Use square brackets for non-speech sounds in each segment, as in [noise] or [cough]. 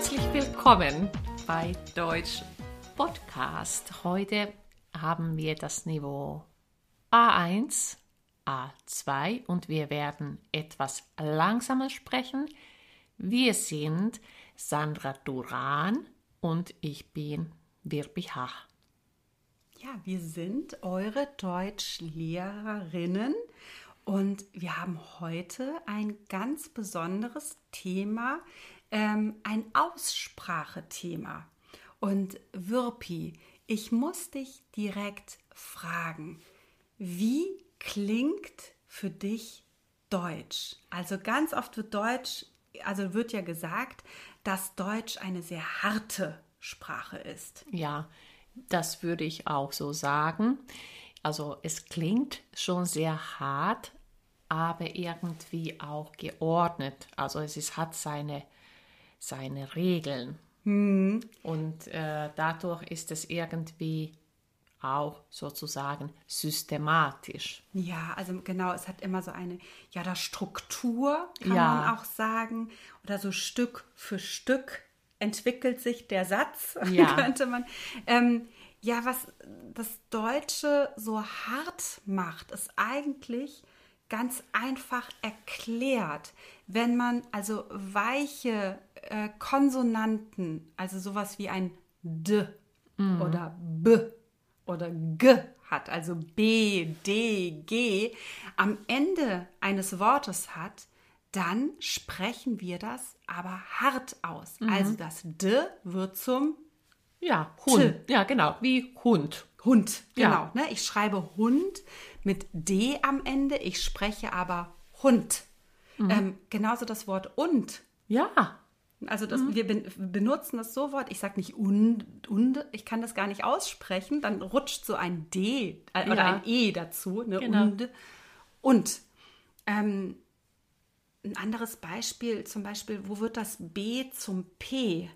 Herzlich willkommen bei Deutsch Podcast. Heute haben wir das Niveau A1, A2 und wir werden etwas langsamer sprechen. Wir sind Sandra Duran und ich bin Virpi Hach. Ja, wir sind eure Deutschlehrerinnen und wir haben heute ein ganz besonderes Thema, ähm, ein Aussprachethema. Und Wirpi, ich muss dich direkt fragen, wie klingt für dich Deutsch? Also ganz oft wird Deutsch, also wird ja gesagt, dass Deutsch eine sehr harte Sprache ist. Ja, das würde ich auch so sagen. Also es klingt schon sehr hart, aber irgendwie auch geordnet. Also es ist, hat seine, seine Regeln. Hm. Und äh, dadurch ist es irgendwie auch sozusagen systematisch. Ja, also genau, es hat immer so eine, ja, da Struktur, kann Ja. man auch sagen, oder so Stück für Stück entwickelt sich der Satz, [laughs] Ja. könnte man. Ähm, ja, was das Deutsche so hart macht, ist eigentlich ganz einfach erklärt. Wenn man also weiche äh, Konsonanten, also sowas wie ein D oder B oder G hat, also B, D, G, am Ende eines Wortes hat, dann sprechen wir das aber hart aus. Also das D wird zum Ja, Hund. Ja, genau, wie Hund. Hund. Ja. Genau. Ne? Ich schreibe Hund mit D am Ende, ich spreche aber Hund. Ähm, genauso das Wort und. Ja, Also das, Mhm. wir ben, benutzen das so Wort, ich sage nicht und, und, ich kann das gar nicht aussprechen, dann rutscht so ein D äh, oder Ja. ein E dazu, ne? Genau. und. Und ähm, ein anderes Beispiel, zum Beispiel, wo wird das B zum P?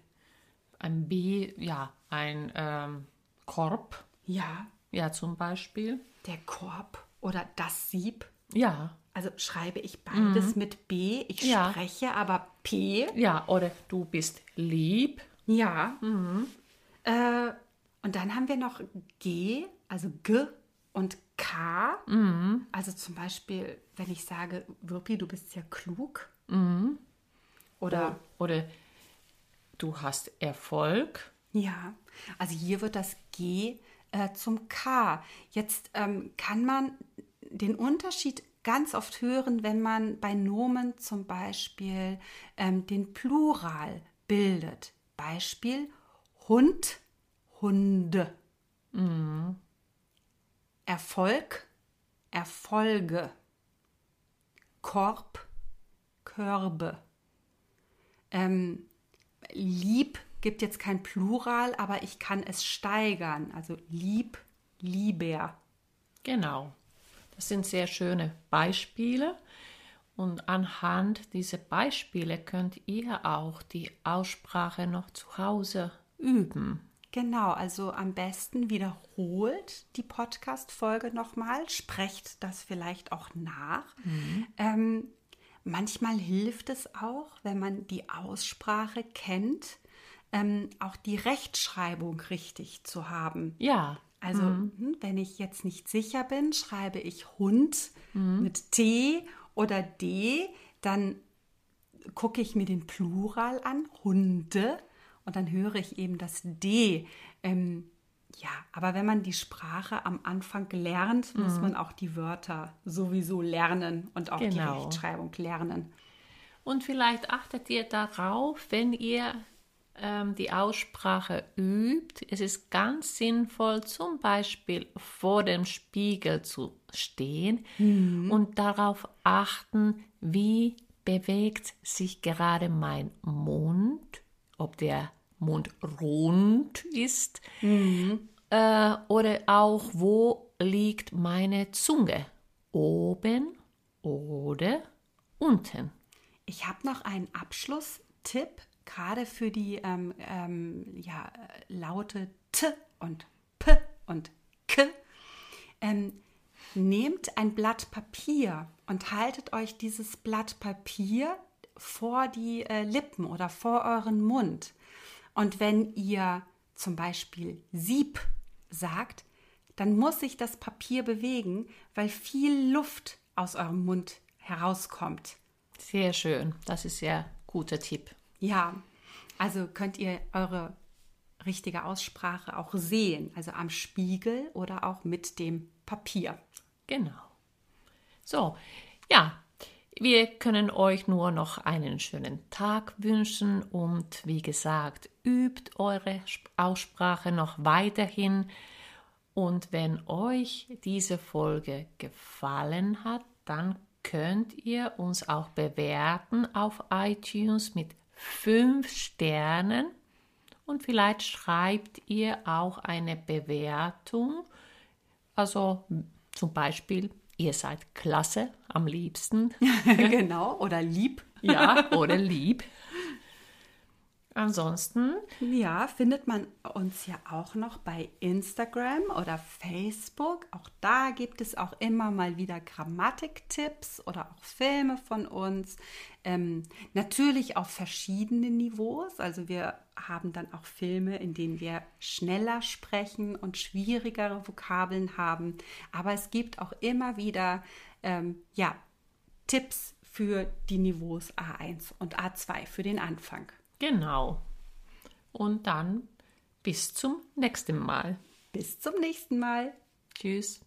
ein B, ja, ein ähm, Korb, Ja, ja, zum Beispiel. der Korb oder das Sieb. Ja, Also schreibe ich beides mit B, ich Mhm. Ja. spreche aber P. ja, oder du bist lieb. Ja. Mhm. Äh, und dann haben wir noch G, also G und K. Mhm. Also zum Beispiel, wenn ich sage, Wirpi, du bist sehr klug. Mhm. Oder Oder du hast Erfolg. ja, also hier wird das G äh, zum K. Jetzt ähm, kann man den Unterschied ganz oft hören, wenn man bei Nomen zum Beispiel ähm, den Plural bildet. Beispiel Hund, Hunde. Erfolg, Erfolge. Korb, Körbe. Ähm, lieb gibt jetzt kein Plural, aber ich kann es steigern. Also lieb, lieber. Genau. Das sind sehr schöne Beispiele. Und anhand dieser Beispiele könnt ihr auch die Aussprache noch zu Hause üben. Genau, also am besten wiederholt die Podcast-Folge nochmal, sprecht das vielleicht auch nach. Ähm, manchmal hilft es auch, wenn man die Aussprache kennt, ähm, auch die Rechtschreibung richtig zu haben. Ja, Also, hm, wenn ich jetzt nicht sicher bin, schreibe ich Hund mit T oder D, dann gucke ich mir den Plural an, Hunde, und dann höre ich eben das D. Ähm, ja, aber wenn man die Sprache am Anfang lernt, muss man auch die Wörter sowieso lernen und auch die Genau. Rechtschreibung lernen. Und vielleicht achtet ihr darauf, wenn ihr ähm, die Aussprache übt. Es ist ganz sinnvoll, zum Beispiel vor dem Spiegel zu stehen und darauf achten, wie bewegt sich gerade mein Mund, ob der Mund rund ist äh, oder auch, wo liegt meine Zunge, oben oder unten. Ich habe noch einen Abschlusstipp, gerade für die ähm, ähm, ja, Laute T und P und K. Ähm, nehmt ein Blatt Papier und haltet euch dieses Blatt Papier vor die äh, Lippen oder vor euren Mund. Und wenn ihr zum Beispiel Sieb sagt, dann muss sich das Papier bewegen, weil viel Luft aus eurem Mund herauskommt. Sehr schön. Das ist sehr guter Tipp. Ja, also könnt ihr eure richtige Aussprache auch sehen, also am Spiegel oder auch mit dem Papier. Genau. So, ja, wir können euch nur noch einen schönen Tag wünschen und wie gesagt, übt eure Aussprache noch weiterhin. Und wenn euch diese Folge gefallen hat, dann könnt ihr uns auch bewerten auf iTunes mit fünf Sternen und vielleicht schreibt ihr auch eine Bewertung. Also zum Beispiel, ihr seid klasse am liebsten. [laughs] genau, oder lieb. Ja, oder lieb. [laughs] Ansonsten. Ja, findet man uns ja auch noch bei Instagram oder Facebook. Auch da gibt es auch immer mal wieder Grammatiktipps oder auch Filme von uns. Ähm, natürlich auf verschiedenen Niveaus. Also wir haben dann auch Filme, in denen wir schneller sprechen und schwierigere Vokabeln haben. Aber es gibt auch immer wieder ähm, ja, Tipps für die Niveaus A1 und A2 für den Anfang. Genau. Und dann bis zum nächsten Mal. Bis zum nächsten Mal. Tschüss.